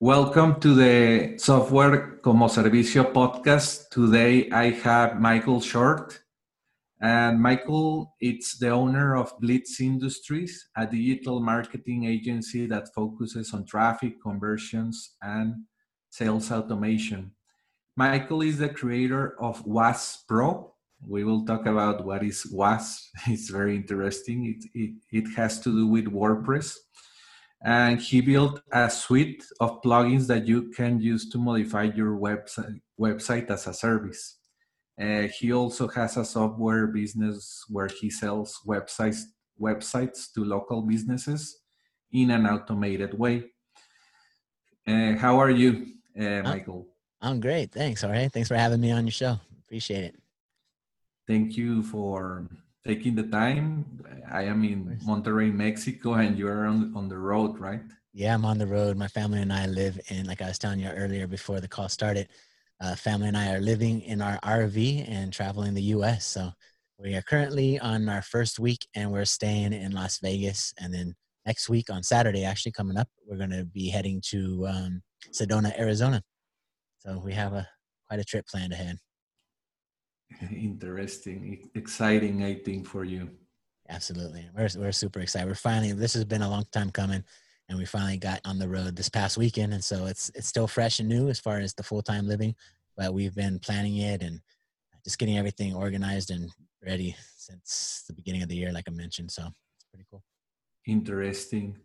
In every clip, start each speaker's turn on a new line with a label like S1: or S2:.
S1: Welcome to the Software como Servicio podcast. Today I have Michael Short. And Michael, it's the owner of Blitz Industries, a digital marketing agency that focuses on traffic conversions and sales automation. Michael is the creator of WAS Pro. We will talk about what is WAS. It's very interesting. It, it, it has to do with WordPress and he built a suite of plugins that you can use to modify your website website as a service. Uh, he also has a software business where he sells websites websites to local businesses in an automated way. Uh, how are you, uh, Michael?
S2: I'm great. Thanks. All right. Thanks for having me on your show. Appreciate it.
S1: Thank you for taking the time. I am in Monterrey, Mexico, and you are on, on the road, right?
S2: Yeah, I'm on the road. My family and I live in, like I was telling you earlier before the call started, uh, family and I are living in our RV and traveling the US. So we are currently on our first week and we're staying in Las Vegas. And then next week on Saturday, actually coming up, we're going to be heading to um, Sedona, Arizona. So we have a quite a trip planned ahead.
S1: Interesting exciting i think for you.
S2: Absolutely. We're, we're super excited. We're finally this has been a long time coming and we finally got on the road this past weekend and so it's it's still fresh and new as far as the full-time living but we've been planning it and just getting everything organized and ready since the beginning of the year like i mentioned so it's pretty cool.
S1: Interesting.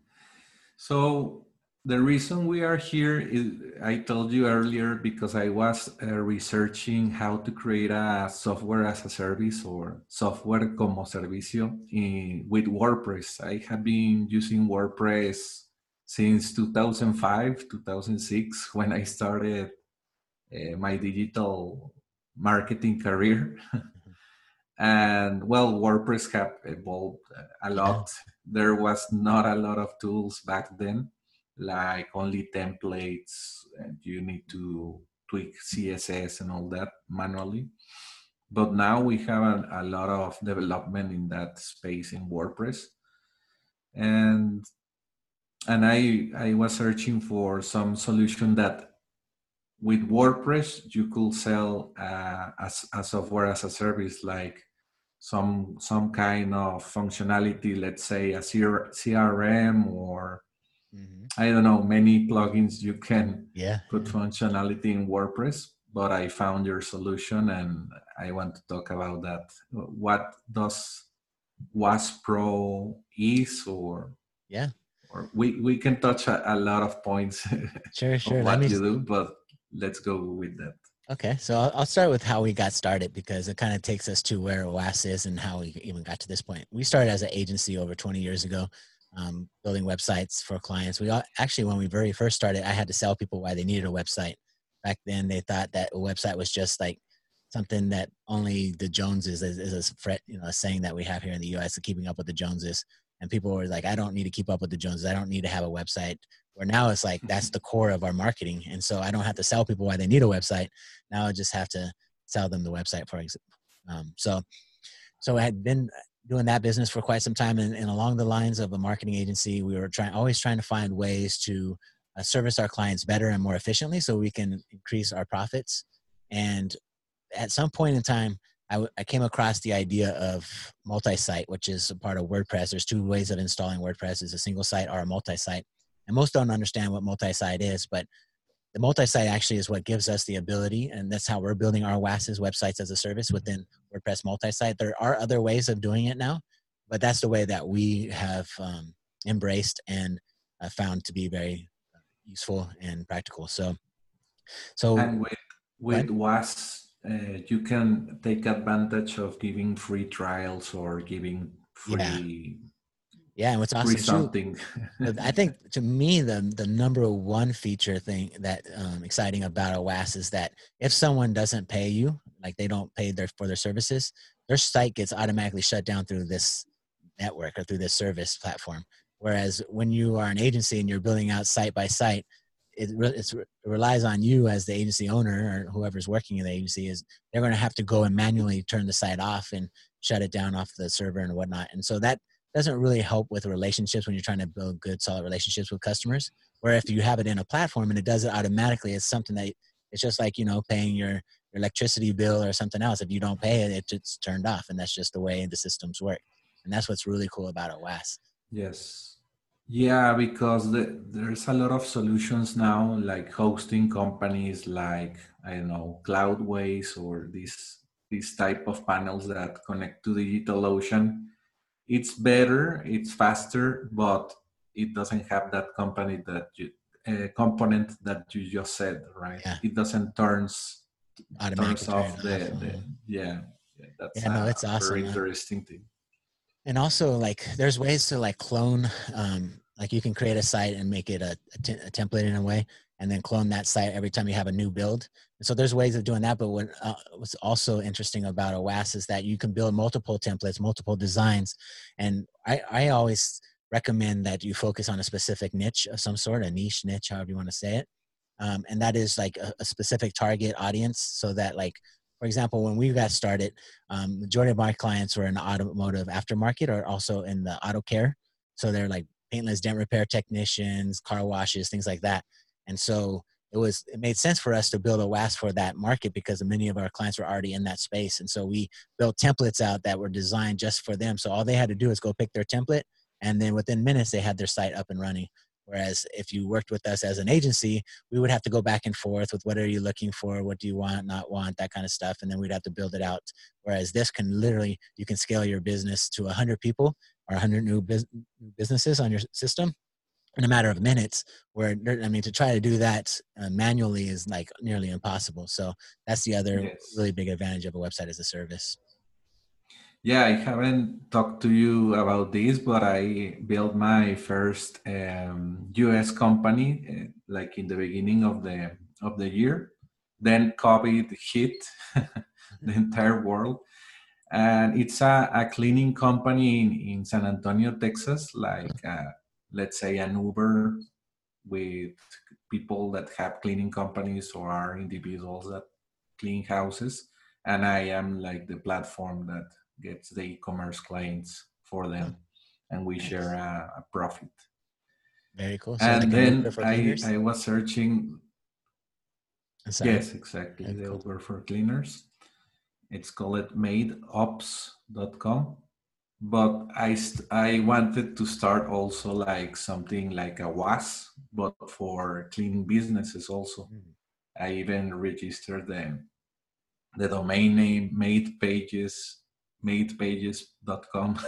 S1: So the reason we are here is I told you earlier because I was uh, researching how to create a software as a service or software como servicio in, with WordPress. I have been using WordPress since 2005, 2006 when I started uh, my digital marketing career. and well, WordPress have evolved a lot. There was not a lot of tools back then like only templates and you need to tweak css and all that manually. But now we have a, a, lot of development in that space in wordpress. And and i i was searching for some solution that with wordpress you could sell uh, as a software as a service like some some kind of functionality let's say a crm or Mm-hmm. I don't know many plugins you can
S2: yeah.
S1: put functionality in WordPress, but I found your solution and I want to talk about that. What does WAS Pro is, or
S2: yeah,
S1: or we we can touch a, a lot of points.
S2: Sure, sure.
S1: what me... you do, but let's go with that.
S2: Okay, so I'll, I'll start with how we got started because it kind of takes us to where WAS is and how we even got to this point. We started as an agency over 20 years ago um, building websites for clients. We actually, when we very first started, I had to sell people why they needed a website. Back then, they thought that a website was just like something that only the Joneses is, is a fret, you know, a saying that we have here in the U.S. of keeping up with the Joneses. And people were like, I don't need to keep up with the Joneses. I don't need to have a website. Where now it's like that's the core of our marketing, and so I don't have to sell people why they need a website. Now I just have to sell them the website, for example. Um, so, so I had been doing that business for quite some time, and, and along the lines of a marketing agency, we were trying always trying to find ways to uh, service our clients better and more efficiently, so we can increase our profits. And at some point in time, I, w- I came across the idea of multi-site, which is a part of WordPress. There's two ways of installing WordPress: is a single site or a multi-site. And most don't understand what multi-site is, but the multi-site actually is what gives us the ability, and that's how we're building our WAS's websites as a service within WordPress multi-site. There are other ways of doing it now, but that's the way that we have um, embraced and uh, found to be very useful and practical. So, so
S1: and with with WAS, uh, you can take advantage of giving free trials or giving free
S2: yeah, and what's awesome something. Too, I think to me the the number one feature thing that um, exciting about OWASP is that if someone doesn't pay you, like they don't pay their for their services, their site gets automatically shut down through this network or through this service platform. Whereas when you are an agency and you're building out site by site, it, it relies on you as the agency owner or whoever's working in the agency is they're going to have to go and manually turn the site off and shut it down off the server and whatnot. And so that doesn't really help with relationships when you're trying to build good solid relationships with customers. Where if you have it in a platform and it does it automatically it's something that it's just like you know paying your, your electricity bill or something else. If you don't pay it it it's turned off and that's just the way the systems work. And that's what's really cool about OWASP.
S1: yes. Yeah because the, there's a lot of solutions now like hosting companies like i don't know cloudways or these these type of panels that connect to DigitalOcean it's better, it's faster, but it doesn't have that company that you uh, component that you just said, right? Yeah. It doesn't turns turns off the, off. the yeah. yeah. That's
S2: yeah, no, it's awesome.
S1: Very interesting thing.
S2: And also, like, there's ways to like clone. Um, like, you can create a site and make it a, a, t- a template in a way, and then clone that site every time you have a new build. And so there's ways of doing that. But what uh, what's also interesting about OWASP is that you can build multiple templates, multiple designs. And I, I always recommend that you focus on a specific niche of some sort, a niche niche, however you want to say it. Um, and that is like a, a, specific target audience so that like for example when we got started um, majority of my clients were in the automotive aftermarket or also in the auto care so they're like paintless dent repair technicians car washes things like that and so it was it made sense for us to build OWASP for that market because many of our clients were already in that space. And so we built templates out that were designed just for them. So all they had to do is go pick their template, and then within minutes they had their site up and running. Whereas if you worked with us as an agency, we would have to go back and forth with what are you looking for, what do you want, not want, that kind of stuff, and then we'd have to build it out. Whereas this can literally you can scale your business to 100 people or 100 new businesses on your system in a matter of minutes where i mean to try to do that uh, manually is like nearly impossible so that's the other yes. really big advantage of a website as a service
S1: yeah i haven't talked to you about this but i built my first um, us company uh, like in the beginning of the of the year then covid hit the mm-hmm. entire world and it's a, a cleaning company in, in san antonio texas like uh, let's say an Uber with people that have cleaning companies or are individuals that clean houses. And i am like the platform that gets the e-commerce clients for them. And we nice. share a, a, profit.
S2: Very cool.
S1: So and then I, I was searching yes exactly. The cool. uber for cleaners. It's called madeops.com but I I wanted to start also like something like a WAS, but for cleaning businesses also. Mm. I even registered the the domain name made pages madepages.com.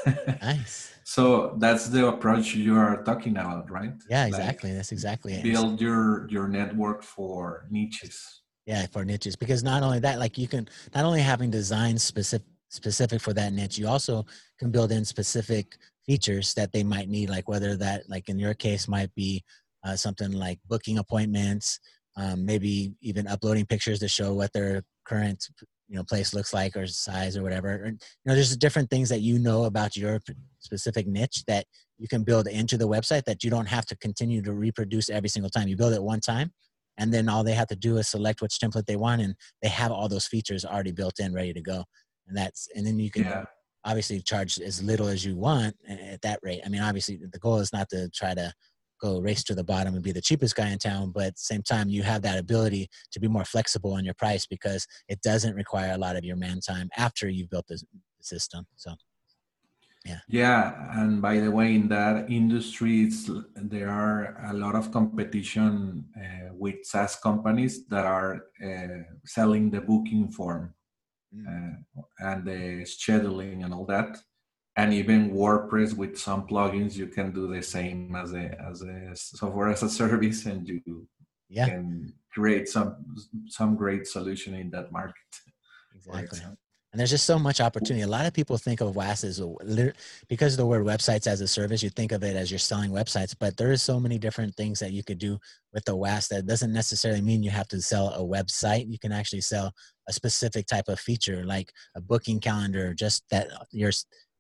S2: nice.
S1: so that's the approach you are talking about, right?
S2: Yeah, exactly. Like that's exactly
S1: it. Build your your network for niches.
S2: Yeah, for niches because not only that, like you can not only having design specific specific for that niche. You also can build in specific features that they might need, like whether that, like in your case, might be uh, something like booking appointments, um, maybe even uploading pictures to show what their current you know place looks like or size or whatever. Or, you know, there's different things that you know about your specific niche that you can build into the website that you don't have to continue to reproduce every single time. You build it one time, and then all they have to do is select which template they want, and they have all those features already built in, ready to go and that's and then you can yeah. obviously charge as little as you want at that rate. I mean, obviously the goal is not to try to go race to the bottom and be the cheapest guy in town, but at the same time you have that ability to be more flexible on your price because it doesn't require a lot of your man time after you've built the system. So yeah.
S1: Yeah, and by the way, in that industry, there are a lot of competition uh, with SaaS companies that are uh, selling the booking form mm. uh, and the scheduling and all that and even WordPress with some plugins, you can do the same as a as a software as a service, and you yeah. can create some some great solution in that market.
S2: Exactly. And there's just so much opportunity. A lot of people think of WAS as a, because of the word websites as a service, you think of it as you're selling websites, but there is so many different things that you could do with the WAS that doesn't necessarily mean you have to sell a website. You can actually sell a specific type of feature like a booking calendar, just that uh, your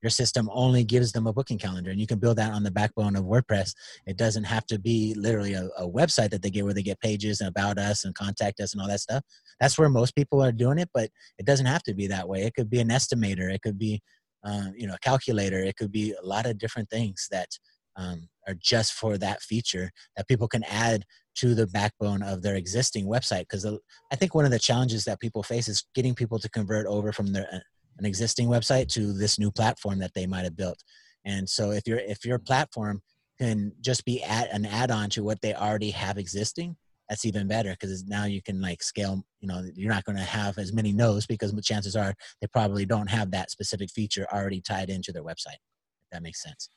S2: your system only gives them a booking calendar and you can build that on the backbone of wordpress. It doesn't have to be literally a, a, website that they get where they get pages and about us and contact us and all that stuff. That's where most people are doing it but it doesn't have to be that way. It could be an estimator. It could be uh, you know a calculator. It could be a lot of different things that um, are just for that feature that people can add to the backbone of their existing website. Because i think one of the challenges that people face is getting people to convert over from their an existing website to this new platform that they might have built. And so if your if your platform can just be add, an add-on to what they already have existing, that's even better because now you can like scale. You know, you're not going to have as many no's because chances are they probably don't have that specific feature already tied into their website. If that makes sense.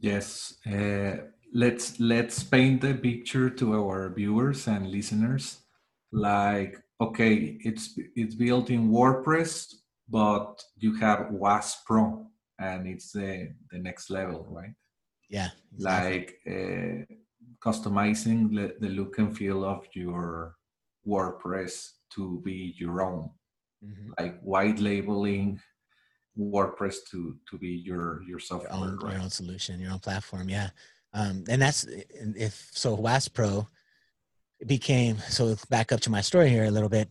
S1: Yes. Uh, let's let's paint the picture to our viewers and listeners. Like, okay, it's it's built in WordPress but you have WAS Pro, and it's the the next level, right?
S2: Yeah.
S1: Exactly. Like uh, customizing the, the look and feel of your WordPress to be your own, mm-hmm. like white labeling WordPress to to be your your software,
S2: your own,
S1: right?
S2: your own solution, your own platform. Yeah, um, and that's if so. WAS Pro became so. Back up to my story here a little bit.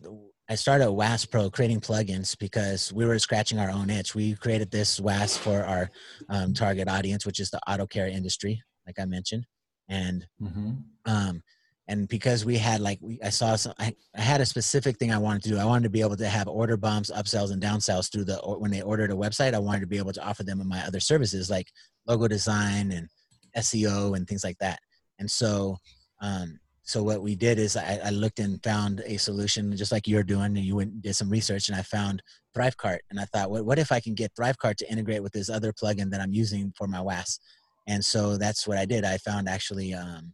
S2: I started WAS Pro creating plugins because we were scratching our own itch. We created this WAS for our um, target audience, which is the auto care industry, like I mentioned, and mm-hmm. um, and because we had like we, I saw some, I, I had a specific thing I wanted to do. I wanted to be able to have order bumps, upsells, and downsells through the when they ordered a website. I wanted to be able to offer them in my other services like logo design and SEO and things like that. And so um, so what we did is I, I, looked and found a solution just like you're doing and you went did some research and i found thrivecart and i thought what, what if i can get thrivecart to integrate with this other plugin that i'm using for my was and so that's what i did i found actually um,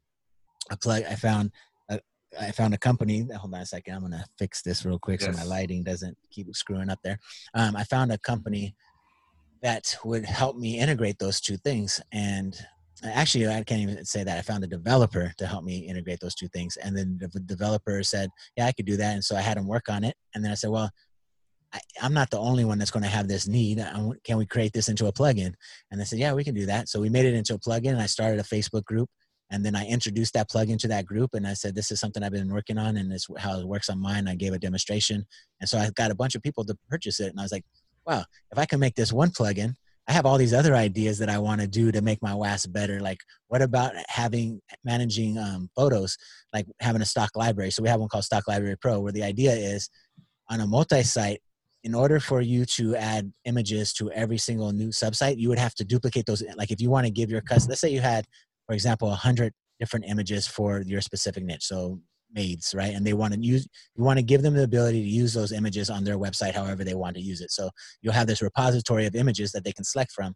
S2: a plug i found a, I found a company. Hold on a second. I'm gonna fix this real quick yes. so my lighting doesn't keep screwing up there. Um, I found a company that would help me integrate those two things, and actually i can't even say that i found a developer to help me integrate those two things and then the developer said yeah i could do that and so i had him work on it and then i said well I, am not the only one that's going to have this need. Can we create this into a plugin? And they said, yeah, we can do that. So we made it into a plugin and I started a Facebook group and then I introduced that plugin to that group and I said, this is something I've been working on and this how it works on mine. I gave a demonstration. And so I got a bunch of people to purchase it. And I was like, wow, if I can make this one plugin I have all these other ideas that I want to do to make my WAS better. Like, what about having managing um, photos, like having a stock library? So we have one called Stock Library Pro, where the idea is on a multi-site. In order for you to add images to every single new subsite, you would have to duplicate those. Like, if you want to give your customer, let's say you had, for example, a hundred different images for your specific niche. So maids, right? And they want to use, you want to give them the ability to use those images on their website however they want to use it. So you'll have this repository of images that they can select from.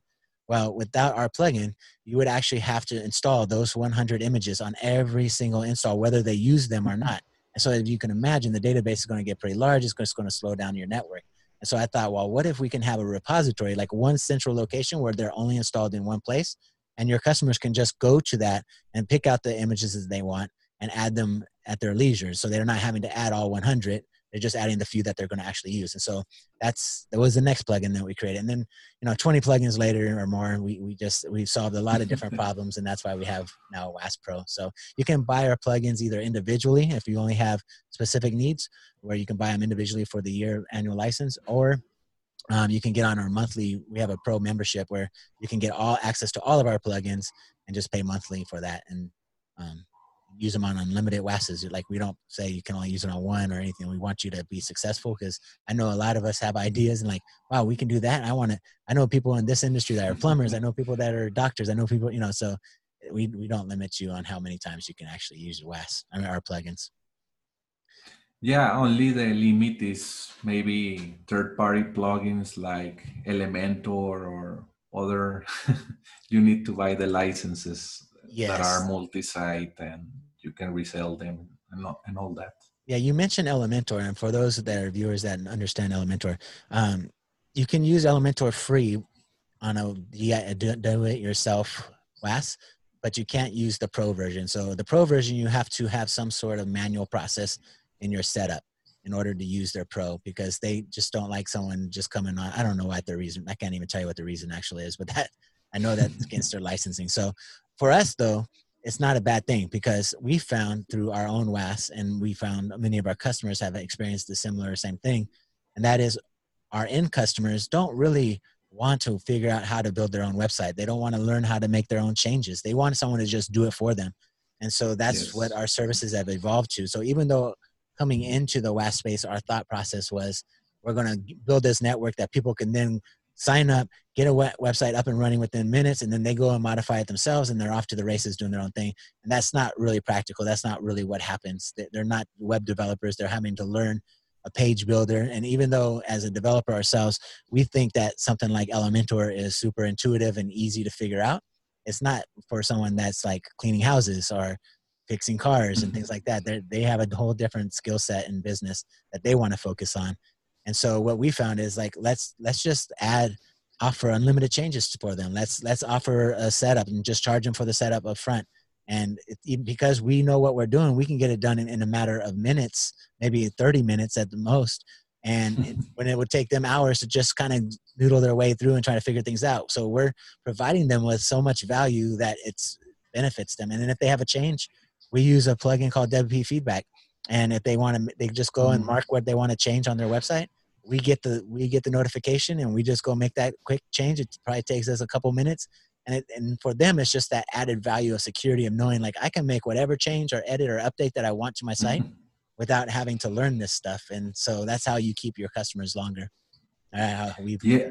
S2: Well, without our plugin, you would actually have to install those 100 images on every single install, whether they use them or not. And so, you can imagine, the database is going to get pretty large. It's just going to slow down your network. And so, I thought, well, what if we can have a repository, like one central location where they're only installed in one place, and your customers can just go to that and pick out the images that they want and add them at their leisure. So they're not having to add all 100. They're just adding the few that they're going to actually use. And so that's that was the next plugin that we created. And then you know 20 plugins later or more, we we just we've solved a lot of different problems, and that's why we have now WAS Pro. So you can buy our plugins either individually if you only have specific needs, where you can buy them individually for the year annual license, or um, you can get on our monthly. We have a pro membership where you can get all access to all of our plugins and just pay monthly for that and um, use them on unlimited WASs. Like we don't say you can only use it on one or anything. We want you to be successful because I know a lot of us have ideas and like, wow, we can do that. I want to. I know people in this industry that are plumbers. I know people that are doctors. I know people, you know. So we we don't limit you on how many times you can actually use WAS. I mean, our plugins.
S1: Yeah, only the limit is maybe third-party plugins like Elementor or other. you need to buy the licenses yes. that are multi-site, and you can resell them and, and all that.
S2: Yeah, you mentioned Elementor, and for those that are viewers that understand Elementor, um, you can use Elementor free on a do-it-yourself WAS, but you can't use the pro version. So the pro version, you have to have some sort of manual process in your setup in order to use their pro because they just don't like someone just coming on. I don't know what the reason. I can't even tell you what the reason actually is, but that I know that's against their licensing. So for us though, it's not a bad thing because we found through our own WAS and we found many of our customers have experienced the similar same thing, and that is our end customers don't really want to figure out how to build their own website. They don't want to learn how to make their own changes. They want someone to just do it for them. And so that's yes. what our services have evolved to. So even though coming into the WAS space, our thought process was we're going to build this network that people can then sign up, get a web- website up and running within minutes, and then they go and modify it themselves, and they're off to the races doing their own thing. And that's not really practical. That's not really what happens. They're not web developers. They're having to learn a page builder. And even though, as a developer ourselves, we think that something like Elementor is super intuitive and easy to figure out, it's not for someone that's like cleaning houses or fixing cars and mm-hmm. things like that. They they have a whole different skill set in business that they want to focus on. And so what we found is like let's let's just add offer unlimited changes for them. Let's let's offer a setup and just charge them for the setup up front. And it, because we know what we're doing, we can get it done in, in a matter of minutes, maybe 30 minutes at the most. And it, when it would take them hours to just kind of noodle their way through and try to figure things out. So we're providing them with so much value that it's benefits them. And then if they have a change, we use a plugin called WP Feedback, and if they want to, they just go and mm-hmm. mark what they want to change on their website. We get the we get the notification, and we just go make that quick change. It probably takes us a couple minutes, and it, and for them, it's just that added value of security of knowing like I can make whatever change or edit or update that I want to my site mm-hmm. without having to learn this stuff. And so that's how you keep your customers longer.
S1: Uh, yeah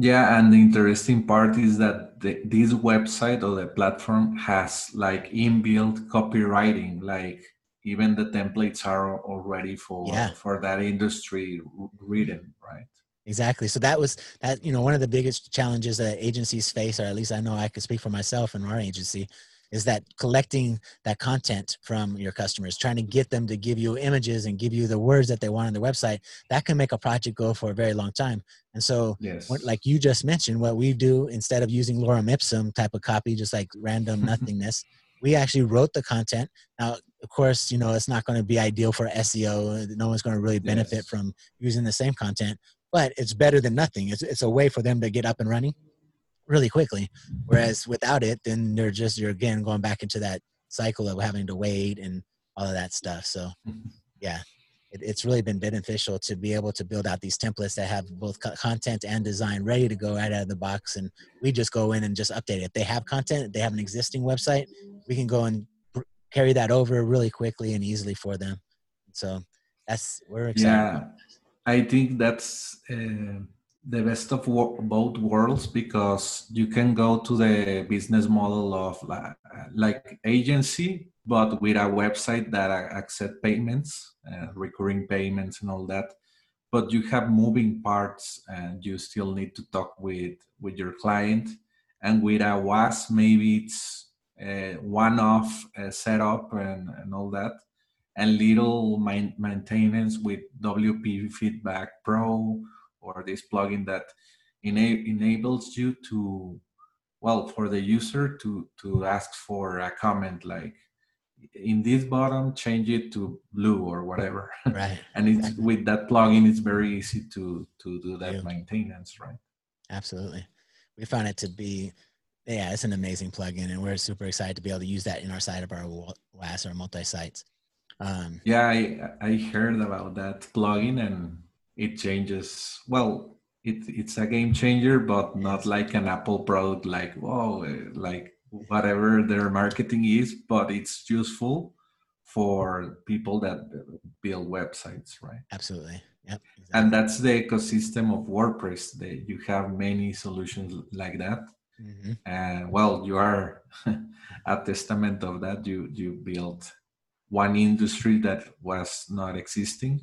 S1: yeah, and the interesting part is that the, this website or the platform has like inbuilt copywriting, like even the templates are already for yeah. for that industry written, right?
S2: Exactly. So that was that. You know, one of the biggest challenges that agencies face, or at least I know I could speak for myself and our agency, is that collecting that content from your customers trying to get them to give you images and give you the words that they want on their website that can make a project go for a very long time and so yes. what, like you just mentioned what we do instead of using lorem ipsum type of copy just like random nothingness we actually wrote the content now of course you know it's not going to be ideal for seo no one's going to really benefit yes. from using the same content but it's better than nothing it's, it's a way for them to get up and running really quickly. Whereas without it, then they're just you're again going back into that cycle of having to wait and all of that stuff. So yeah, it, it's really been beneficial to be able to build out these templates that have both co- content and design ready to go right out of the box, and we just go in and just update it. If they have content, they have an existing website, we can go and carry that over really quickly and easily for them. So that's we're excited.
S1: Yeah, I think that's. Uh the best of both worlds because you can go to the business model of like, like agency but with a website that accept payments uh, recurring payments and all that but you have moving parts and you still need to talk with with your client and with a was maybe it's one-off uh, setup and, and all that. And little maintenance with wp feedback pro or this plugin that ena- enables you to well for the user to to ask for a comment like in this bottom change it to blue or whatever.
S2: Right.
S1: And it's exactly. with that plugin it's very easy to to do that yeah. maintenance right?
S2: Absolutely. We found it to be yeah it's an amazing plugin and we're super excited to be able to use that in our side of our WAS or multi sites
S1: um, yeah I, I heard about that plugin and it changes. Well, it, it's a game changer, but not like an Apple product, like whoa, like whatever their marketing is, but it's useful for people that build websites, right?
S2: Absolutely. Yep.
S1: Exactly. And that's the ecosystem of WordPress. That you have many solutions like that. Mm-hmm. And well, you are a testament of that. You you built one industry that was not existing,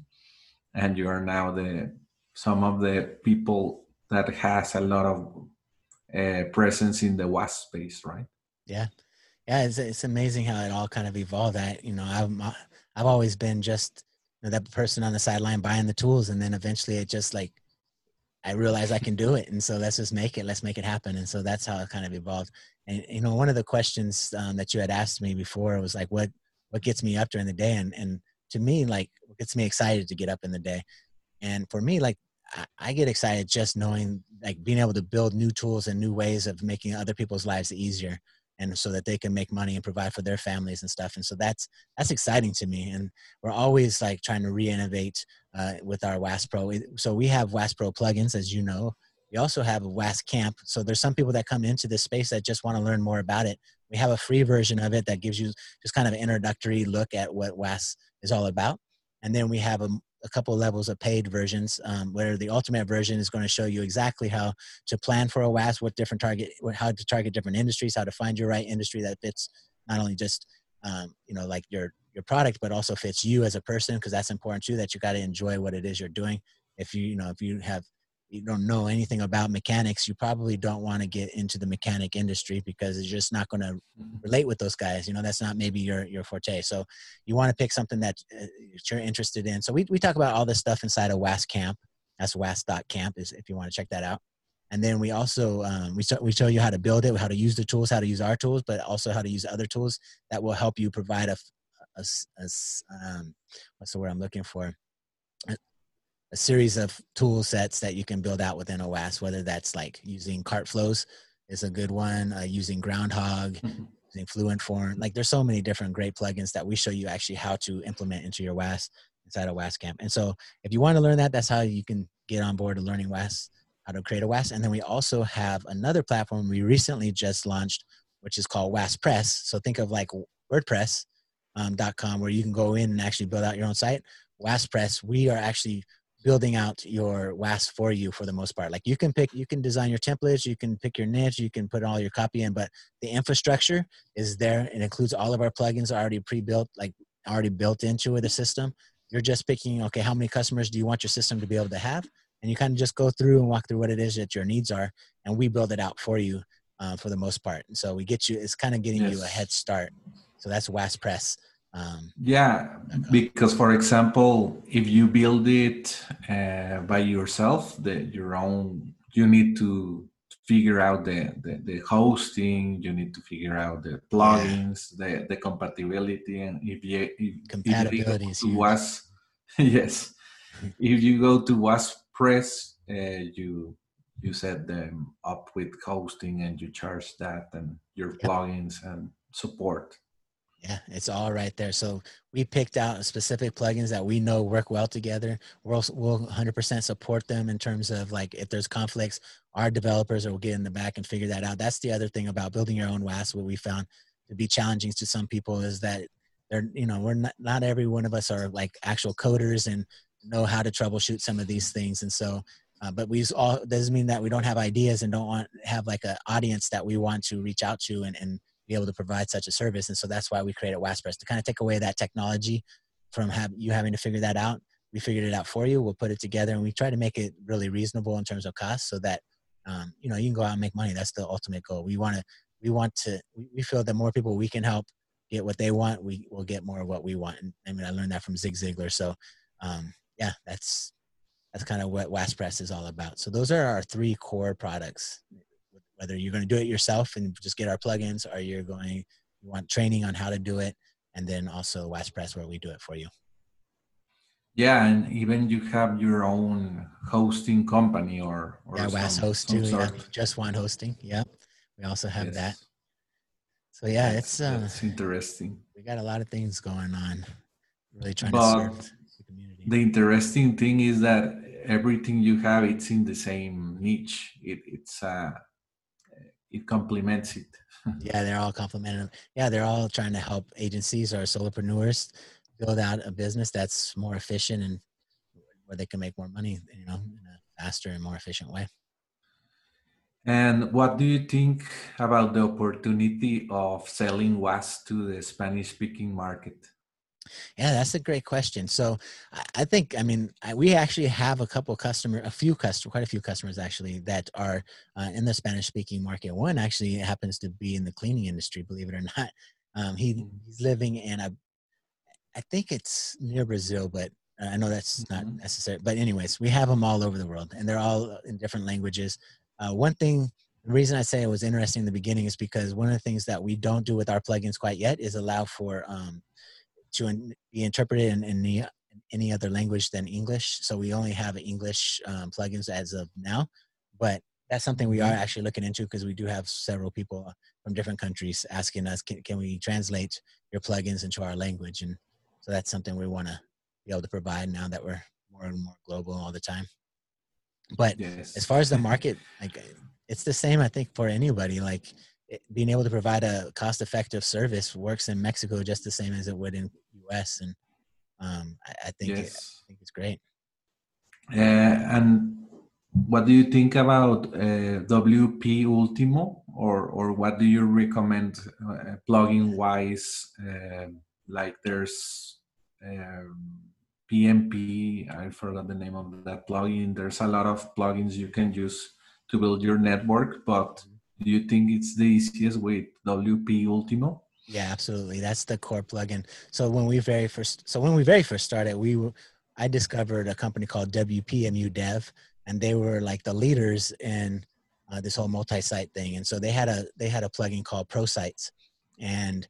S1: and you are now the some of the people that has a lot of uh, presence in the WAS space, right?
S2: Yeah, yeah. It's it's amazing how it all kind of evolved. That you know, I've I've always been just you know, that person on the sideline buying the tools, and then eventually it just like I realized I can do it, and so let's just make it. Let's make it happen. And so that's how it kind of evolved. And you know, one of the questions um, that you had asked me before was like, what what gets me up during the day? And and to me, like, what gets me excited to get up in the day? And for me, like, I, I get excited just knowing, like, being able to build new tools and new ways of making other people's lives easier and so that they can make money and provide for their families and stuff and so that's that's exciting to me and we're always like trying to re-innovate uh, with our wasp pro. So we have wasp pro plugins as you know. We also have a wasp camp so there's some people that come into this space that just want to learn more about it. We have a free version of it that gives you just kind of an introductory look at what wasp is all about and then we have a, a couple levels of paid versions um, where the ultimate version is going to show you exactly how to plan for a WASP, what different target, how to target different industries, how to find your right industry that fits not only just um, you know like your your product, but also fits you as a person because that's important too. That you got to enjoy what it is you're doing. If you you know if you have you don't know anything about mechanics, you probably don't want to get into the mechanic industry because it's just not going to mm-hmm. relate with those guys. You know, that's not maybe your your forte. So you want to pick something that uh, you're interested in. So we we talk about all this stuff inside of WAS Camp. That's Camp is if you want to check that out. And then we also um, we show, we show you how to build it, how to use the tools, how to use our tools, but also how to use other tools that will help you provide a, a, a um, what's the word I'm looking for a series of tool sets that you can build out within OWASP, whether that's like using CartFlows is a good one, uh, using Groundhogg, mm-hmm. using Fluent Form. Like there's so many different great plugins that we show you actually how to implement into your WAS inside of WAS Camp. And so if you want to learn that, that's how you can get on board to learning WAS, how to create a WAS. And then we also have another platform we recently just launched, which is called WAS Press. So think of like WordPress.com um, where you can go in and actually build out your own site. WASPress, we are actually building out your WAS for you for the most part. Like you can pick, you can design your templates, you can pick your niche, you can put all your copy in, but the infrastructure is there. It includes all of our plugins already pre-built, like already built into the system. You're just picking, okay, how many customers do you want your system to be able to have? And you kind of just go through and walk through what it is that your needs are, and we build it out for you uh, for the most part. And so we get you, it's kind of getting yes. you a head start. So that's WASPress.
S1: Um, yeah, because for example, if you build it uh, by yourself, the, your own, you need to figure out the, the, the, hosting, you need to figure out the plugins, yeah. the, the compatibility, and if you if,
S2: compatibility
S1: if you go to WAS, yes, if you go to WASPress, uh, you you set them up with hosting and you charge that and your plugins and support.
S2: Yeah, it's all right there. So we picked out specific plugins that we know work well together. We'll we'll 100% support them in terms of like if there's conflicts, our developers will get in the back and figure that out. That's the other thing about building your own WAS. What we found to be challenging to some people is that they're you know we're not not every one of us are like actual coders and know how to troubleshoot some of these things. And so, uh, but we all doesn't mean that we don't have ideas and don't want have like an audience that we want to reach out to and and be able to provide such a service. And so that's why we created WASPress to kind of take away that technology from have, you having to figure that out. We figured it out for you. We'll put it together and we try to make it really reasonable in terms of cost so that, um, you know, you can go out and make money. That's the ultimate goal. We want to, we want to, we feel that more people we can help get what they want, we will get more of what we want. And I mean, I learned that from Zig Ziglar. So, um, yeah, that's, that's kind of what WASPress is all about. So those are our three core products whether you're going to do it yourself and just get our plugins or you're going you want training on how to do it and then also WASPress where we do it for you.
S1: Yeah, and even you have your own hosting company or, or
S2: yeah, WAS host too. Yeah, just one hosting. Yeah, we also have yes. that. So yeah, it's uh,
S1: that's interesting.
S2: We got a lot of things going on. Really trying but to serve the community.
S1: The interesting thing is that everything you have it's in the same niche. It, it's uh, it complements it.
S2: yeah, they're all complementing. Yeah, they're all trying to help agencies or solopreneurs build out a business that's more efficient and where they can make more money, you know, in a faster and more efficient way.
S1: And what do you think about the opportunity of selling WAS to the Spanish speaking market?
S2: Yeah, that's a great question. So I think, I mean, we actually have a couple customer, a few customers, quite a few customers actually that are uh, in the Spanish speaking market. One actually happens to be in the cleaning industry, believe it or not. Um, he, mm-hmm. he's living in a, I think it's near Brazil, but I know that's not mm-hmm. necessary. But anyways, we have them all over the world and they're all in different languages. Uh, one thing, the reason I say it was interesting in the beginning is because one of the things that we don't do with our plugins quite yet is allow for um, to in, be interpreted in, in, the, in, any other language than English. So we only have English um, plugins as of now, but that's something we are mm-hmm. actually looking into because we do have several people from different countries asking us, can, can we translate your plugins into our language? And so that's something we want to be able to provide now that we're more and more global all the time. But yes. as far as the market, like it's the same, I think, for anybody. Like it, being able to provide a cost-effective service works in Mexico just the same as it would in U.S. And um, I, I, think yes. it, I think it's great.
S1: Uh, and what do you think about uh, WP Ultimo, or or what do you recommend uh, plugin wise? Um, like there's um, PnP. I forgot the name of that plugin. There's a lot of plugins you can use to build your network, but do you think it's the easiest with WP Ultimo?
S2: Yeah, absolutely. That's the core plugin. So when we very first, so when we very first started, we I discovered a company called WPMU Dev, and they were like the leaders in uh, this whole multi-site thing. And so they had a they had a plugin called ProSites, and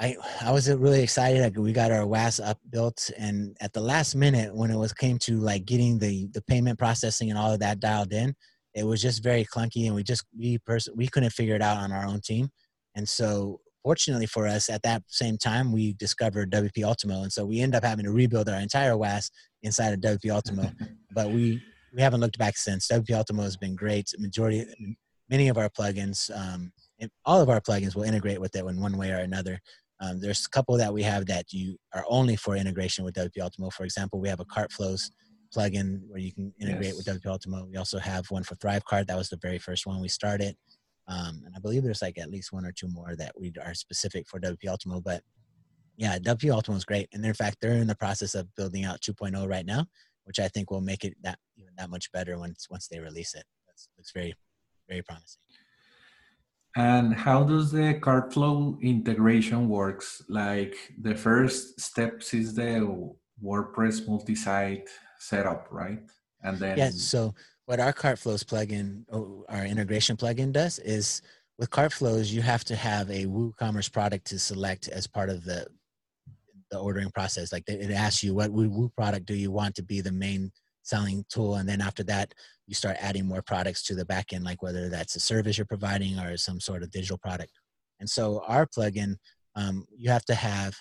S2: I I was really excited. Like We got our WAS up built, and at the last minute, when it was came to like getting the the payment processing and all of that dialed in, it was just very clunky, and we just we person we couldn't figure it out on our own team. And so, fortunately for us, at that same time, we discovered WP Ultimo, and so we end up having to rebuild our entire WAS inside of WP Ultimo. but we we haven't looked back since. WP Ultimo has been great. Majority, many of our plugins, um, all of our plugins will integrate with it in one way or another. Um, there's a couple that we have that you are only for integration with WP Ultimo. For example, we have a CartFlows plugin where you can integrate yes. with WP Ultimo. We also have one for ThriveCart. That was the very first one we started. Um, and I believe there's like at least one or two more that we are specific for WP Ultimo. But yeah, WP Ultimo is great. And in fact, they're in the process of building out 2.0 right now, which I think will make it that even that much better once once they release it. That's looks very, very promising.
S1: And how does the card flow integration works? Like the first steps is the WordPress multi-site setup, right?
S2: And then yeah. So what our CartFlows plugin, oh, our integration plugin does is with CartFlows, you have to have a WooCommerce product to select as part of the the ordering process. Like it asks you what Woo product do you want to be the main selling tool, and then after that, you start adding more products to the backend, like whether that's a service you're providing or some sort of digital product. And so our plugin, um, you have to have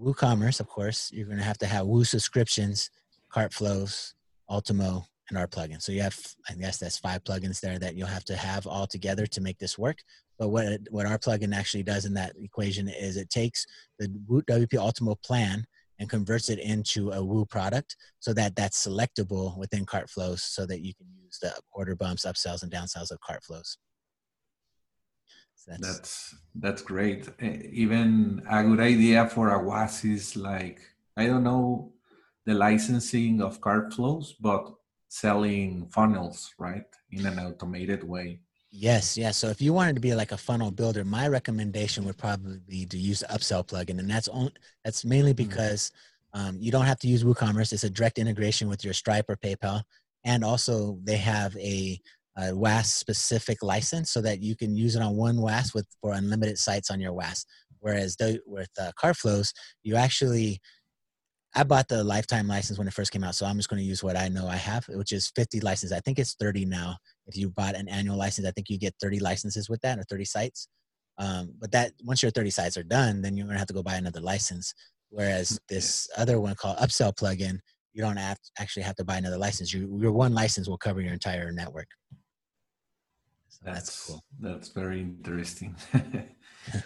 S2: WooCommerce, of course. You're going to have to have Woo subscriptions, CartFlows, Ultimo, and our plugin. So you have, I guess that's five plugins there that you'll have to have all together to make this work. But what it, what our plugin actually does in that equation is it takes the WP Ultimo plan and converts it into a Woo product so that that's selectable within CartFlows so that you can use the order bumps, upsells, and downsells of
S1: CartFlows. That's, that's, that's great. Even a good idea for a WAS is like I don't know the licensing of CartFlows, but selling funnels, right, in an automated way.
S2: Yes, yes. So if you wanted to be like a funnel builder, my recommendation would probably be to use the upsell plugin, and that's on that's mainly mm. because um, you don't have to use WooCommerce. It's a direct integration with your Stripe or PayPal, and also they have a, a WAS specific license so that you can use it on one WAS with for unlimited sites on your WAS. Whereas the, with uh, CartFlows, you actually I bought the lifetime license when it first came out, so I'm just going to use what I know I have, which is 50 licenses. I think it's 30 now. If you bought an annual license, I think you get 30 licenses with that or 30 sites. Um, but that once your 30 sites are done, then you're going to have to go buy another license. Whereas this other one called Upsell plugin, you don't have, actually have to buy another license. You, your one license will cover your entire network.
S1: So that's, that's cool. That's very interesting.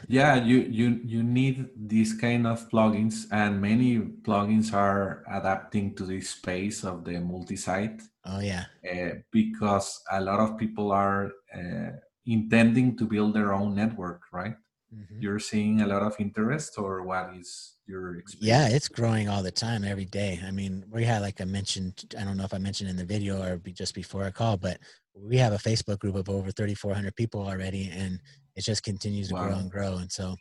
S1: yeah, you you you need these kind of plugins, and many plugins are adapting to the space of the multi-site.
S2: Oh yeah,
S1: uh, because a lot of people are uh, intending to build their own network, right? Mm-hmm. You're seeing a lot of interest, or what is your experience?
S2: Yeah, it's growing all the time, every day. I mean, we had, like I mentioned, I don't know if I mentioned in the video or just before a call, but we have a Facebook group of over 3,400 people already, and it just continues to wow. grow and grow. And so,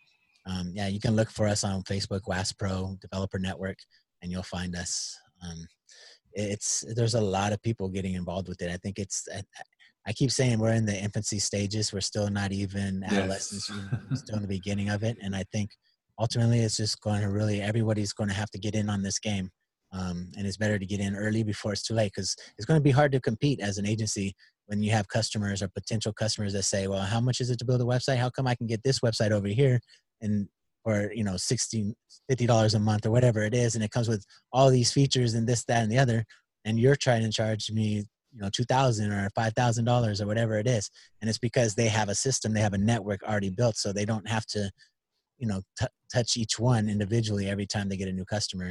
S2: um, yeah, you can look for us on Facebook, WAS Pro Developer Network, and you'll find us. Um, it's there's a lot of people getting involved with it. I think it's I keep saying we're in the infancy stages. We're still not even adolescents. Yes. we're still in the beginning of it. And I think ultimately it's just going to really, everybody's going to have to get in on this game. Um, and it's better to get in early before it's too late because it's going to be hard to compete as an agency when you have customers or potential customers that say, well, how much is it to build a website? How come I can get this website over here? And for, you know, 60, $50 a month or whatever it is. And it comes with all these features and this, that, and the other. And you're trying to charge me you know 2000 or $5000 or whatever it is and it's because they have a system they have a network already built so they don't have to you know t- touch each one individually every time they get a new customer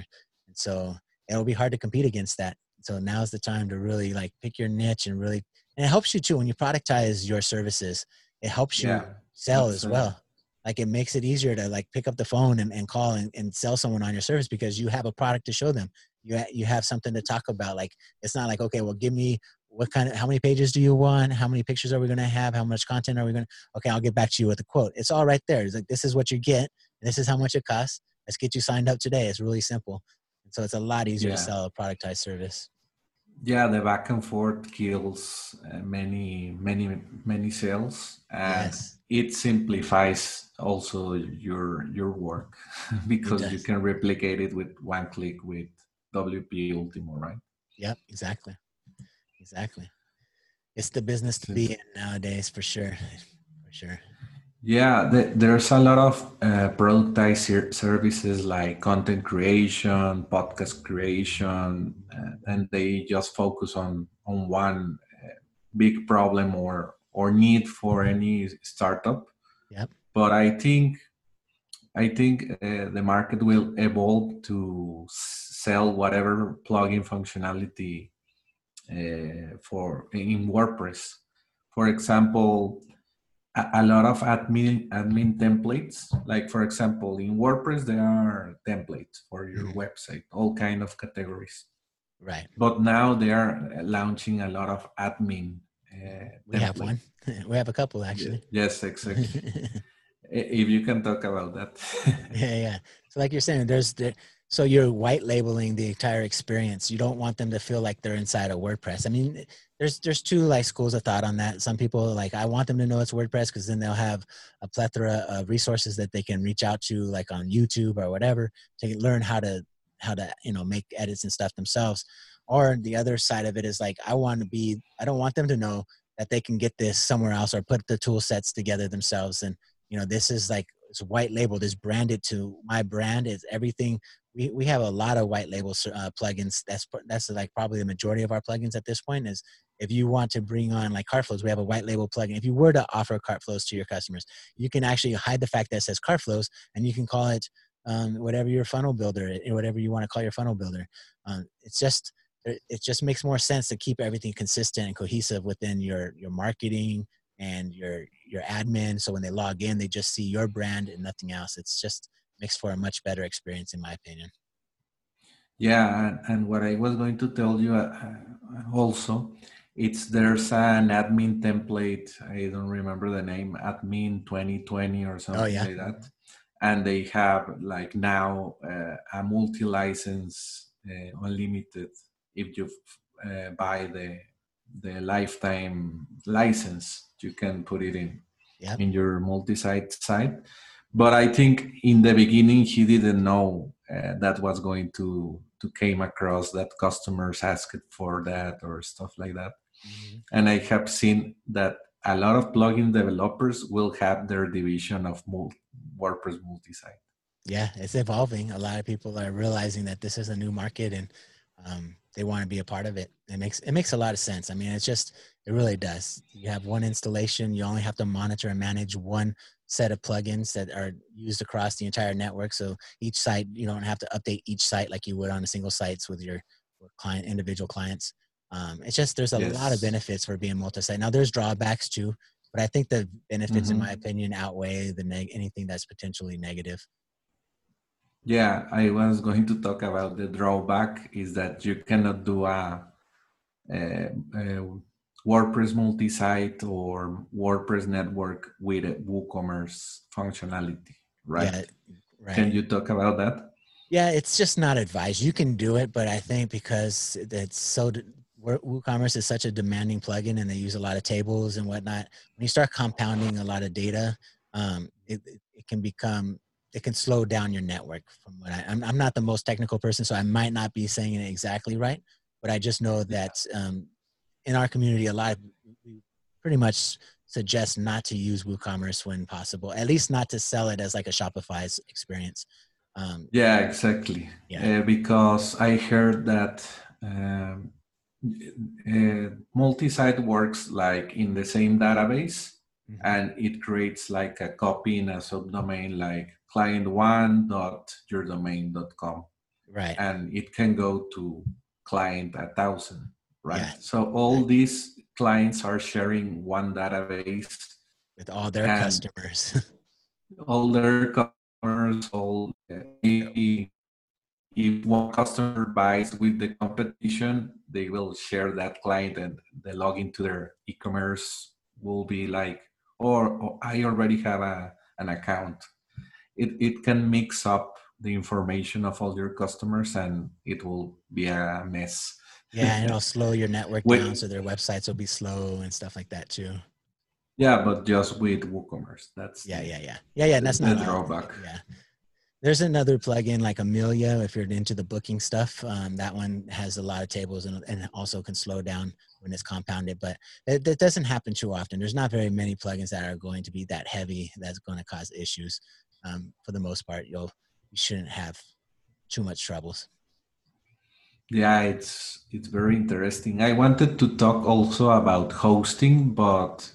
S2: and so it'll be hard to compete against that so now's the time to really like pick your niche and really and it helps you too when you productize your services it helps you yeah, sell as well. Like it makes it easier to like pick up the phone and, and call and, and sell someone on your service because you have a product to show them. You ha- you have something to talk about. Like it's not like okay well give me what kind of how many pages do you want? How many pictures are we going to have? How much content are we going to okay i'll get back to you with a quote. It's all right there. It's like this is what you get. This is how much it costs. Let's get you signed up today. It's really simple so it's a lot easier yeah. to sell a productized service.
S1: Yeah the back and forth kills uh, many many many sales and yes. it simplifies also your your work because you can replicate it with one click with WP Ultimo right?
S2: Yep exactly. Exactly. It's the business to be in nowadays for sure. For sure
S1: yeah, the, there's a lot of uh, productized services like content creation, podcast creation, uh, and they just focus on on one uh, big problem or or need for any startup.
S2: Yep.
S1: But I think I think uh, the market will evolve to sell whatever plugin functionality uh, for in WordPress. For example, a, lot of admin admin templates. Like for example in wordpress there are templates for your mm-hmm. website all kind of categories.
S2: Right.
S1: But now they are launching a lot of admin uh,
S2: we have one. We have a couple actually.
S1: yes exactly. If you can talk about that.
S2: Yeah yeah. So like you're saying there's the so you're white labeling the entire experience. You don't want them to feel like they're inside of wordpress. I mean there's there's two like schools of thought on that. Some people like i want them to know it's wordpress because then they'll have a plethora of resources that they can reach out to like on youtube or whatever to learn how to how to you know make edits and stuff themselves. Or the other side of it is like i want to be i don't want them to know that they can get this somewhere else or put the tool sets together themselves. And you know this is like it's white labeled it's branded to my brand is everything we, we have a lot of white label uh, plugins that's that's like probably the majority of our plugins at this point is if you want to bring on like CartFlows, we have a white label plugin. If you were to offer CartFlows to your customers, you can actually hide the fact that it says CartFlows and you can call it um, whatever your funnel builder, or whatever you want to call your funnel builder. Um, it's just it just makes more sense to keep everything consistent and cohesive within your your marketing and your your admin so when they log in they just see your brand and nothing else. It's just makes for a much better experience in my opinion.
S1: Yeah and, what i was going to tell you uh, also it's there's an admin template i don't remember the name admin 2020 or something oh, yeah. like that. And they have like now uh, a multi-license uh, unlimited if you uh, buy the the lifetime license you can put it in
S2: yep.
S1: in your multi-site site but i think in the beginning he didn't know uh, that was going to to came across that customers asked for that or stuff like that mm-hmm. and i have seen that a lot of plugin developers will have their division of multi, wordpress multi-site
S2: yeah it's evolving a lot of people are realizing that this is a new market and um, they want to be a part of it. It makes it makes a lot of sense. I mean, it's just it really does. You have one installation. You only have to monitor and manage one set of plugins that are used across the entire network. So each site, you don't have to update each site like you would on a single sites with your client individual clients. Um, it's just there's a yes. lot of benefits for being multi-site. Now there's drawbacks too, but I think the benefits, mm-hmm. in my opinion, outweigh the neg- anything that's potentially negative.
S1: Yeah, I was going to talk about the drawback is that you cannot do a, a, a WordPress multi-site or WordPress network with a WooCommerce functionality, right? Yeah, right? Can you talk about that?
S2: Yeah, it's just not advised. You can do it, but I think because it's so WooCommerce is such a demanding plugin and they use a lot of tables and whatnot. When you start compounding a lot of data, um, it, it can become it can slow down your network. From what I, I'm, I'm not the most technical person, so I might not be saying it exactly right, but I just know that um, in our community, a lot of we pretty much suggest not to use WooCommerce when possible, at least not to sell it as like a Shopify's experience.
S1: Um, yeah, exactly. Yeah. Uh, because I heard that um, uh, multi-site works like in the same database mm-hmm. and it creates like a copy in a subdomain like client1.yourdomain.com
S2: right
S1: and it can go to client a thousand right yeah. so all right. these clients are sharing one database
S2: with all their customers
S1: all their customers all if one customer buys with the competition, they will share that client and the login to their e-commerce will be like, or, or I already have a, an account. It, it can mix up the information of all your customers and it will be a mess.
S2: Yeah, and it'll slow your network with, down so their websites will be slow and stuff like that too.
S1: Yeah, but just with WooCommerce. That's
S2: yeah, yeah, yeah, yeah, yeah. That's not
S1: the drawback.
S2: Yeah, there's another plugin like Amelia if you're into the booking stuff. Um, that one has a lot of tables and, and also can slow down when it's compounded, but it, that doesn't happen too often. There's not very many plugins that are going to be that heavy that's going to cause issues. Um, for the most part, you'll you shouldn't have too much troubles.
S1: Yeah, it's it's very interesting. I wanted to talk also about hosting, but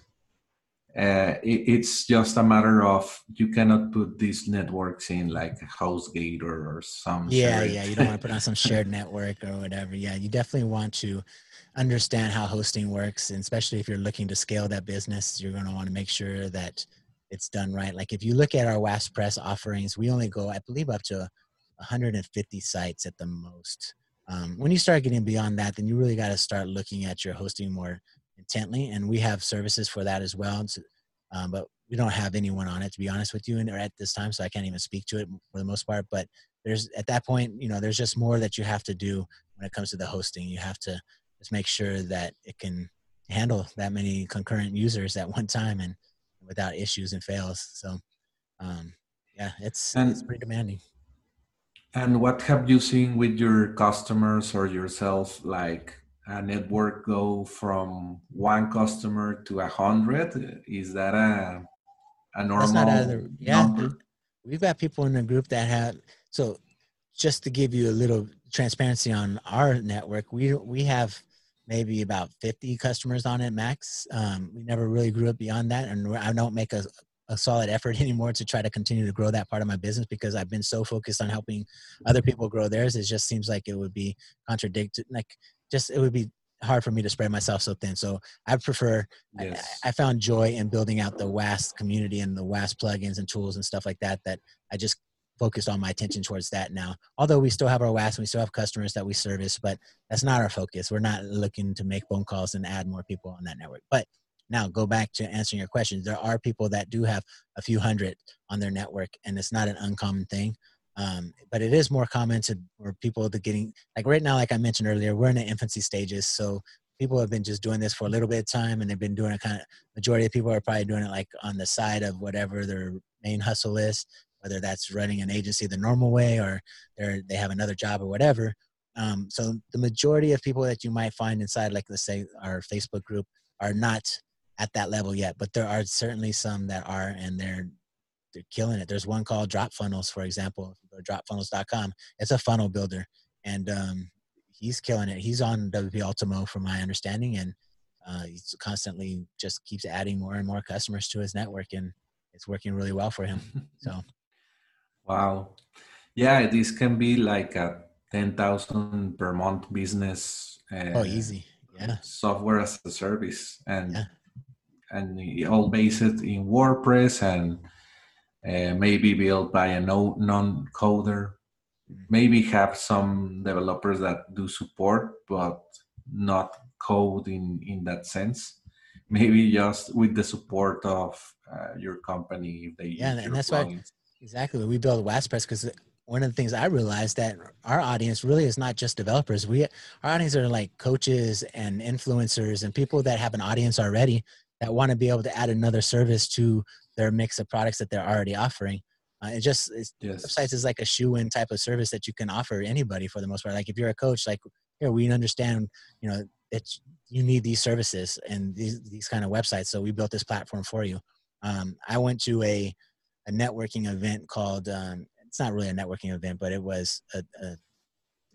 S1: uh, it, it's just a matter of you cannot put these networks in like HostGator or some.
S2: Yeah, shared. yeah, you don't want to put on some shared network or whatever. Yeah, you definitely want to understand how hosting works, and especially if you're looking to scale that business, you're going to want to make sure that it's done right. Like if you look at our WaaSPress offerings, we only go, I believe, up to 150 sites at the most. Um, when you start getting beyond that, then you really got to start looking at your hosting more intently and we have services for that as well um, but we don't have anyone on it to be honest with you and at this time so i can't even speak to it for the most part but there's at that point you know there's just more that you have to do when it comes to the hosting you have to just make sure that it can handle that many concurrent users at one time and without issues and fails so um, yeah it's and, it's pretty demanding
S1: and what have you seen with your customers or yourself like a network go from one customer to a hundred? Is that a a normal yeah. number?
S2: We've got people in the group that have so just to give you a little transparency on our network, we we have maybe about 50 customers on it max. Um, we never really grew up beyond that, and I don't make a, a solid effort anymore to try to continue to grow that part of my business because I've been so focused on helping other people grow theirs. It just seems like it would be contradicted. Like just it would be hard for me to spread myself so thin. So I prefer. Yes. I, I, found joy in building out the WAS community and the WAS plugins and tools and stuff like that. That I just focused all my attention towards that now. Although we still have our WAS and we still have customers that we service, but that's not our focus. We're not looking to make phone calls and add more people on that network. But now go back to answering your questions. There are people that do have a few hundred on their network, and it's not an uncommon thing. Um, but it is more common to for people to getting like right now, like I mentioned earlier, we're in the infancy stages. So people have been just doing this for a little bit of time and they've been doing it kind of majority of people are probably doing it like on the side of whatever their main hustle is, whether that's running an agency the normal way or they're they have another job or whatever. Um, so the majority of people that you might find inside, like let's say our Facebook group, are not at that level yet, but there are certainly some that are, and they're they're killing it. There's one called Drop Funnels, for example. If you go to dropfunnels.com, it's a funnel builder, and um, he's killing it. He's on WP Ultimo, from my understanding, and uh, he's constantly just keeps adding more and more customers to his network, and it's working really well for him. So,
S1: wow, yeah, this can be like a ten thousand per month business.
S2: Uh, oh, easy, yeah.
S1: Software as a service, and yeah. and all based in WordPress and uh, maybe built by a no, non-coder. Mm-hmm. Maybe have some developers that do support, but not code in in that sense maybe just with the support of uh, your company if they
S2: yeah and that's plugins. why exactly we build WaaSPress because one of the things I realized that our audience really is not just developers. We our audience are like coaches and influencers and people that have an audience already that want to be able to add another service to their mix of products that they're already offering. Uh, it just it's, yes. websites is like a shoe-in type of service that you can offer anybody for the most part. Like if you're a coach, like here we understand, you know, it's you need these services and these these kind of websites. So we built this platform for you. Um, I went to a a networking event called um, it's not really a networking event, but it was a, a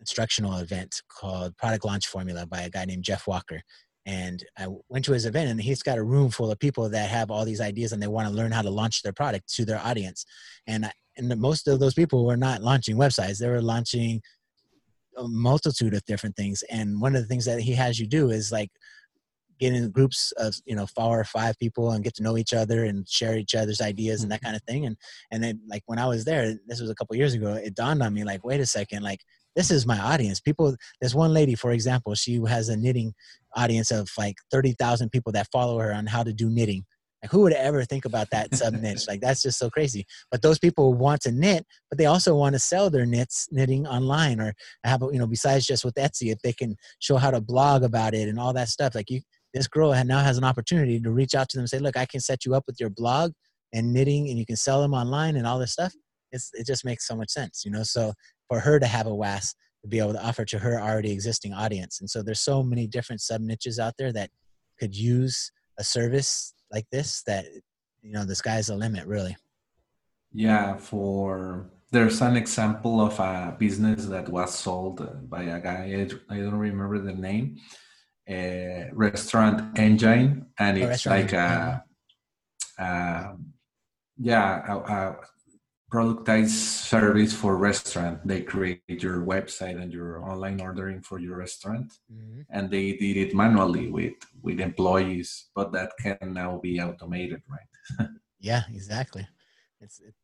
S2: instructional event called Product Launch Formula by a guy named Jeff Walker. And I went to his event, and he's got a room full of people that have all these ideas and they want to learn how to launch their product to their audience. And and most of those people were not launching websites; they were launching a multitude of different things. And one of the things that he has you do is like get in groups of you know four or five people and get to know each other and share each other's ideas and that mm-hmm. kind of thing. And and then like when I was there, this was a couple years ago, it dawned on me like, wait a second, like this is my audience. People, there's one lady, for example, she has a knitting audience of like 30,000 people that follow her on how to do knitting. Like who would ever think about that sub niche? like that's just so crazy. But those people want to knit, but they also want to sell their knits knitting online or have you know besides just with Etsy, if they can show how to blog about it and all that stuff. Like you, this girl now has an opportunity to reach out to them and say, look, I can set you up with your blog and knitting, and you can sell them online and all this stuff. It's, it just makes so much sense, you know. So for her to have a WAS to be able to offer to her already existing audience, and so there's so many different sub niches out there that could use a service like this that you know the sky's the limit really
S1: yeah for there's an example of a business that was sold by a guy i don't remember the name a restaurant engine and it's like a, a, yeah a, a productized service for restaurant. They create your website and your online ordering for your restaurant mm-hmm. and they did it manually with with employees but that can now be automated right?
S2: Yeah exactly. It's it,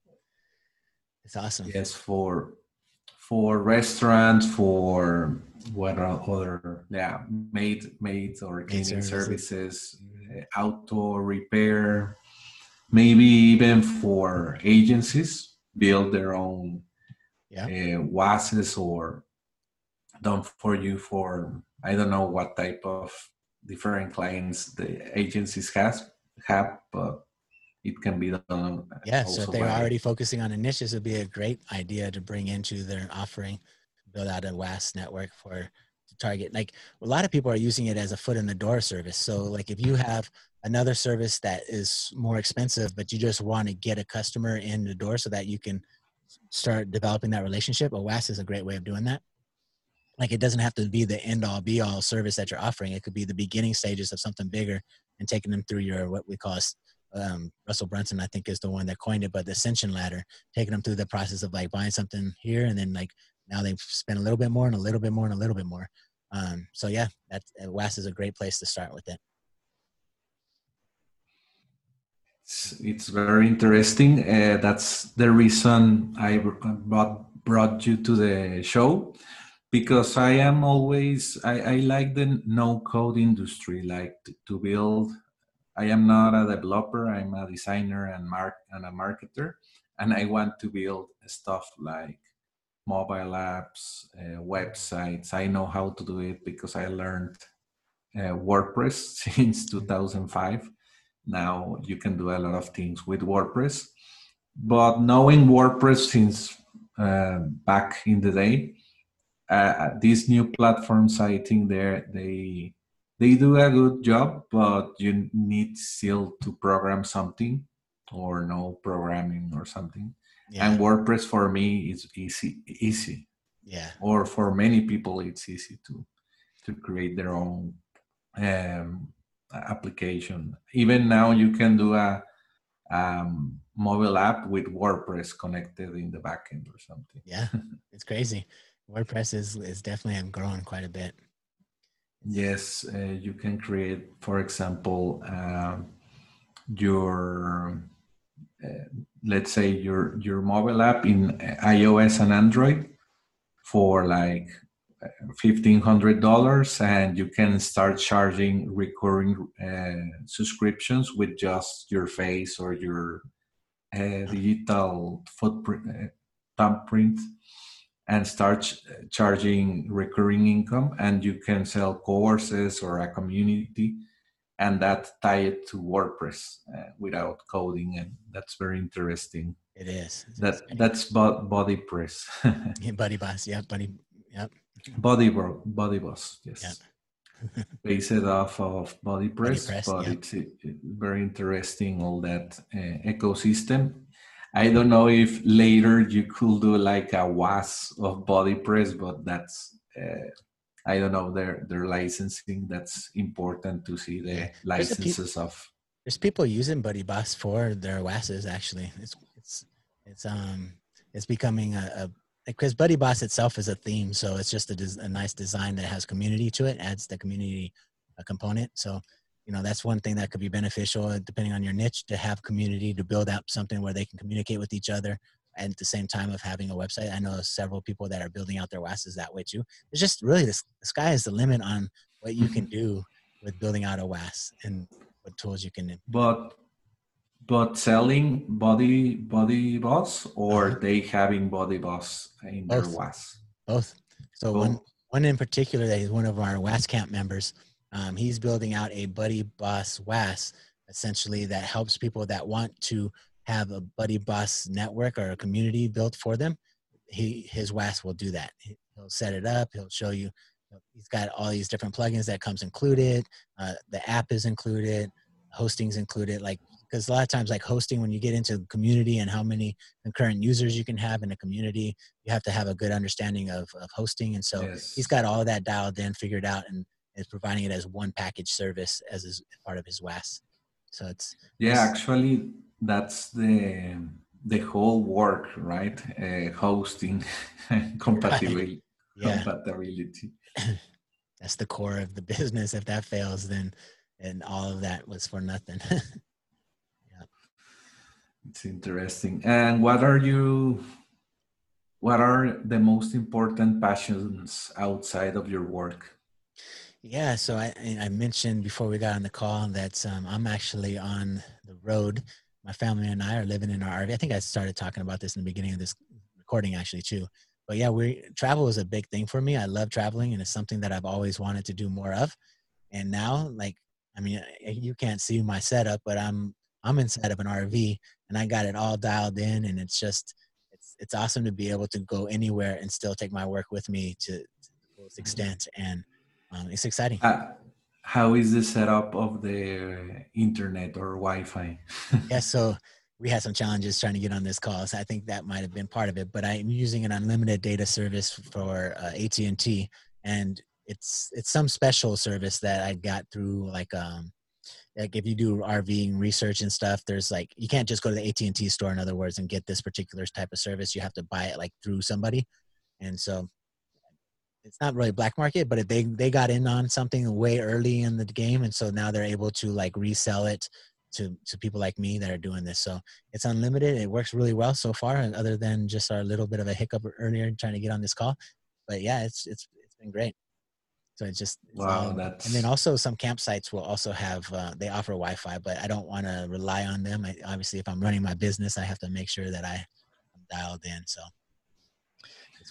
S2: it's awesome.
S1: Yes for for restaurants for what are other yeah maid maid or cleaning services, services mm-hmm. repair maybe even for agencies build their own yeah. uh, WASs or done for you for I don't know what type of different clients the agencies has have, but it can be done.
S2: Yeah, so if they're by, already focusing on initiatives, it'd be a great idea to bring into their offering, build out a WAS network for to target. Like a lot of people are using it as a foot in the door service. So like if you have another service that is more expensive, but you just want to get a customer in the door so that you can start developing that relationship, a WAS is a great way of doing that. Like it doesn't have to be the end all be all service that you're offering. It could be the beginning stages of something bigger and taking them through your what we call um, Russell Brunson, I think, is the one that coined it, but the ascension ladder, taking them through the process of like buying something here and then like now they've spent a little bit more and a little bit more and a little bit more. Um, so yeah, that WAS is a great place to start with it.
S1: It's, it's very interesting. Uh, that's the reason I brought, brought you to the show because I am always, I, I like the no code industry, like to, to build. I am not a developer, I'm a designer and, mark, and a marketer, and I want to build stuff like mobile apps, uh, websites. I know how to do it because I learned uh, WordPress since 2005 now you can do a lot of things with WordPress. But knowing WordPress since uh, back in the day, these new platforms, I think they they they do a good job, but you need still to program something or know programming or something. Yeah. And WordPress for me is easy, easy.
S2: Yeah.
S1: Or for many people, it's easy to to create their own um, application. Even now, you can do a um, mobile app with WordPress connected in the backend or something.
S2: Yeah, it's crazy. WordPress is is definitely growing quite a bit.
S1: Yes, uh, you can create, for example, uh, your uh, let's say your your mobile app in iOS and Android for like fifteen hundred dollars, and you can start charging recurring uh, subscriptions with just your face or your uh, digital footprint uh, thumbprint and start charging recurring income and you can sell courses or a community and that tie it to wordpress uh, without coding and that's very interesting.
S2: It is.
S1: That that's body press.
S2: Yeah, buddy boss. Yeah buddy. Yep.
S1: Body body boss yes. Yep. based off of body press, body press but it's very interesting all that uh, ecosystem I don't know if later you could do like a WAS of body press, but that's uh, I don't know their their licensing. That's important to see the licenses of.
S2: There's people using Buddy Boss for their WASs. Actually, it's it's it's um it's becoming a, a because Buddy Boss itself is a theme, so it's just a, a nice design that has community to it, adds the community a uh, component. So you know that's one thing that could be beneficial uh, depending on your niche to have community to build up something where they can communicate with each other and at the same time of having a website i know several people that are building out their WASs that way too it's just really the, the sky is the limit on what you can do with building out a WAS and what tools you can
S1: but but selling body body boss or uh-huh. they having body boss in both. their WAS
S2: both so both. one one in particular that is one of our was camp members um, he's building out a Buddy Boss WAS essentially that helps people that want to have a Buddy Boss network or a community built for them. He his WAS will do that. He'll set it up. He'll show you. He's got all these different plugins that comes included. Uh, the app is included. Hosting's included. Like because a lot of times like hosting when you get into community and how many concurrent users you can have in a community you have to have a good understanding of, of hosting and so yes. he's got all of that dialed in figured out and is providing it as one package service as his, part of his WAS. So it's
S1: yeah, it's, actually that's the the whole work, right? Uh, hosting compatibility. Yeah. Compatibility.
S2: that's the core of the business. If that fails, then and all of that was for nothing. yeah.
S1: It's interesting. And what are you? What are the most important passions outside of your work?
S2: Yeah, so I, I mentioned before we got on the call that um, I'm actually on the road. My family and I are living in our RV. I think I started talking about this in the beginning of this recording, actually, too. But yeah, we travel is a big thing for me. I love traveling, and it's something that I've always wanted to do more of. And now, like, I mean, you can't see my setup, but I'm I'm inside of an RV, and I got it all dialed in, and it's just it's it's awesome to be able to go anywhere and still take my work with me to, to the fullest extent and um, it's exciting. Uh,
S1: how is the setup of the internet or Wi-Fi?
S2: yeah, so we had some challenges trying to get on this call, so I think that might have been part of it. But I'm using an unlimited data service for uh, AT&T, and it's it's some special service that I got through like um like if you do RVing research and stuff, there's like you can't just go to the AT and T store, in other words, and get this particular type of service. You have to buy it like through somebody, and so it's not really black market, but they they got in on something way early in the game, and so now they're able to like resell it to to people like me that are doing this. So it's unlimited. It works really well so far, and other than just our little bit of a hiccup earlier trying to get on this call. But yeah, it's it's it's been great. So it's just
S1: wow. Um.
S2: And then also some campsites will also have uh, they offer Wi-Fi, but I don't want to rely on them. I, obviously, if I'm running my business, I have to make sure that I, I'm dialed in. So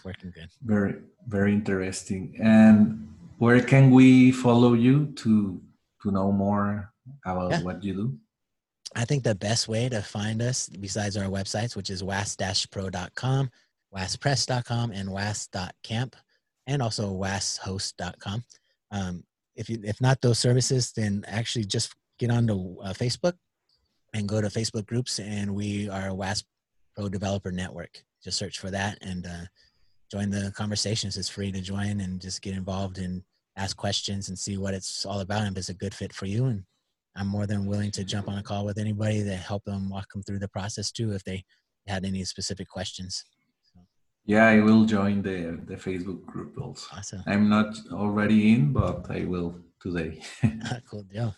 S2: working good.
S1: Very, very interesting. And where can we follow you to to know more about yeah. what you do?
S2: I think the best way to find us, besides our websites, which is was-pro.com, waspress.com, and was.camp, and also washost.com. Um, if you if not those services, then actually just get onto uh, Facebook and go to Facebook groups, and we are a WAS Pro Developer Network. Just search for that, and uh, join the conversations. It's free to join and just get involved and ask questions and see what it's all about and if it's a good fit for you. And I'm more than willing to jump on a call with anybody to help them walk them through the process too if they had any specific questions.
S3: Yeah, I will join the the Facebook group also.
S2: Awesome.
S3: I'm not already in, but I will today.
S2: cool deal.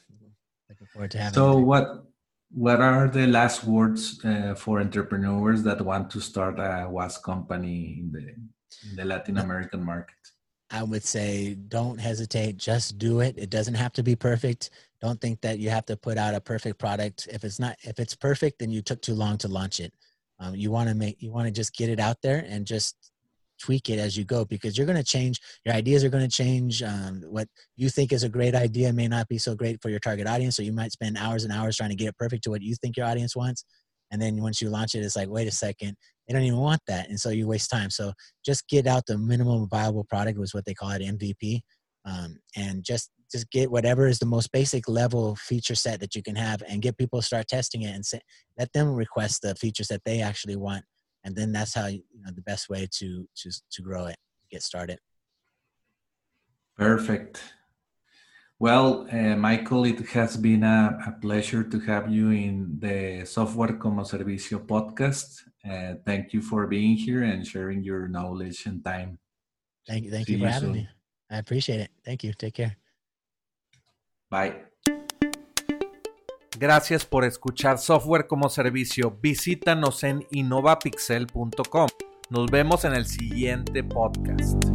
S2: Looking forward to having.
S3: So what what are the last words uh, for entrepreneurs that want to start a WAS company in the in the Latin American market?
S2: I would say don't hesitate, just do it. It doesn't have to be perfect. Don't think that you have to put out a perfect product. If it's not if it's perfect, then you took too long to launch it. Um, you want to make you want to just get it out there and just tweak it as you go because you're going to change your ideas are going to change um, what you think is a great idea may not be so great for your target audience so you might spend hours and hours trying to get it perfect to what you think your audience wants and then once you launch it it's like wait a second they don't even want that and so you waste time. So just get out the minimum viable product was what they call it mvp um, and just just get whatever is the most basic level feature set that you can have and get people to start testing it and say, let them request the features that they actually want and then that's how you know the best way to to to grow it get started.
S3: Perfect well uh, michael it has been a, a, pleasure to have you in the software como servicio podcast uh, thank you for being here and sharing your knowledge and time
S2: thank you thank See you for you having soon. me i appreciate it thank you take care
S3: bye
S1: Gracias por escuchar Software como Servicio. Visítanos en innovapixel.com. Nos vemos en el siguiente podcast.